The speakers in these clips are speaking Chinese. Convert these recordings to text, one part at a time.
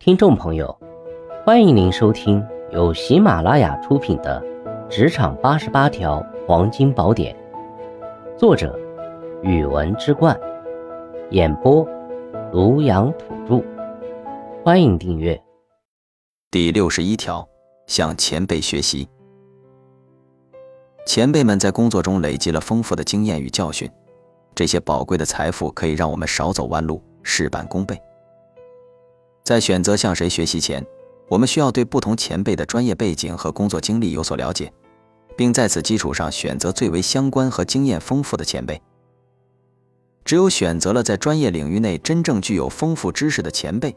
听众朋友，欢迎您收听由喜马拉雅出品的《职场八十八条黄金宝典》，作者：语文之冠，演播：庐阳土著。欢迎订阅。第六十一条，向前辈学习。前辈们在工作中累积了丰富的经验与教训，这些宝贵的财富可以让我们少走弯路，事半功倍。在选择向谁学习前，我们需要对不同前辈的专业背景和工作经历有所了解，并在此基础上选择最为相关和经验丰富的前辈。只有选择了在专业领域内真正具有丰富知识的前辈，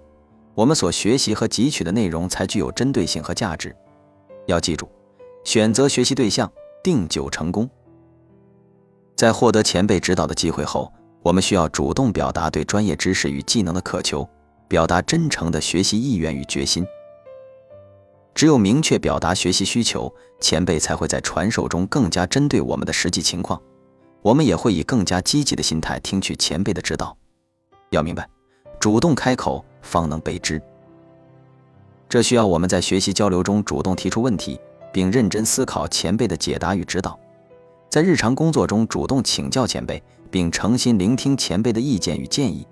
我们所学习和汲取的内容才具有针对性和价值。要记住，选择学习对象，定九成功。在获得前辈指导的机会后，我们需要主动表达对专业知识与技能的渴求。表达真诚的学习意愿与决心。只有明确表达学习需求，前辈才会在传授中更加针对我们的实际情况。我们也会以更加积极的心态听取前辈的指导。要明白，主动开口方能被知。这需要我们在学习交流中主动提出问题，并认真思考前辈的解答与指导。在日常工作中主动请教前辈，并诚心聆听前辈的意见与建议。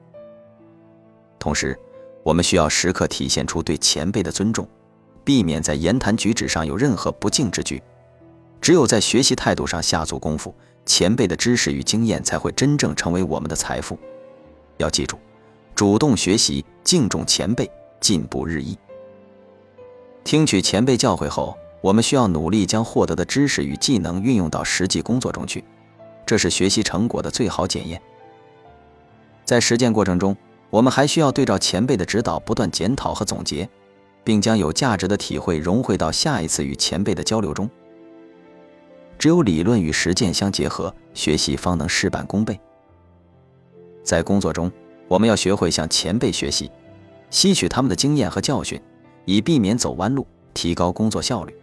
同时，我们需要时刻体现出对前辈的尊重，避免在言谈举止上有任何不敬之举。只有在学习态度上下足功夫，前辈的知识与经验才会真正成为我们的财富。要记住，主动学习，敬重前辈，进步日益。听取前辈教诲后，我们需要努力将获得的知识与技能运用到实际工作中去，这是学习成果的最好检验。在实践过程中，我们还需要对照前辈的指导，不断检讨和总结，并将有价值的体会融汇到下一次与前辈的交流中。只有理论与实践相结合，学习方能事半功倍。在工作中，我们要学会向前辈学习，吸取他们的经验和教训，以避免走弯路，提高工作效率。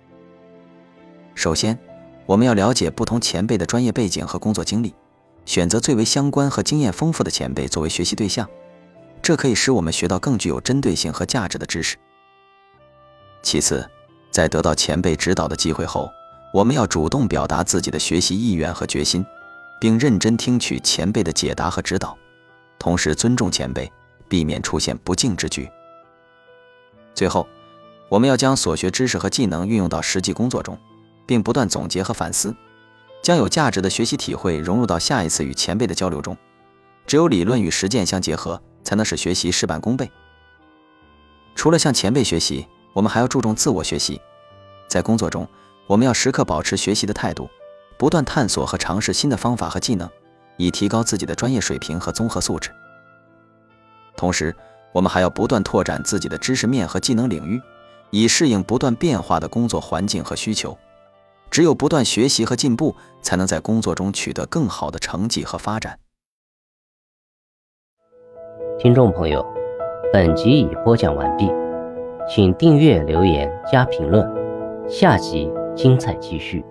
首先，我们要了解不同前辈的专业背景和工作经历，选择最为相关和经验丰富的前辈作为学习对象。这可以使我们学到更具有针对性和价值的知识。其次，在得到前辈指导的机会后，我们要主动表达自己的学习意愿和决心，并认真听取前辈的解答和指导，同时尊重前辈，避免出现不敬之举。最后，我们要将所学知识和技能运用到实际工作中，并不断总结和反思，将有价值的学习体会融入到下一次与前辈的交流中。只有理论与实践相结合。才能使学习事半功倍。除了向前辈学习，我们还要注重自我学习。在工作中，我们要时刻保持学习的态度，不断探索和尝试新的方法和技能，以提高自己的专业水平和综合素质。同时，我们还要不断拓展自己的知识面和技能领域，以适应不断变化的工作环境和需求。只有不断学习和进步，才能在工作中取得更好的成绩和发展。听众朋友，本集已播讲完毕，请订阅、留言、加评论，下集精彩继续。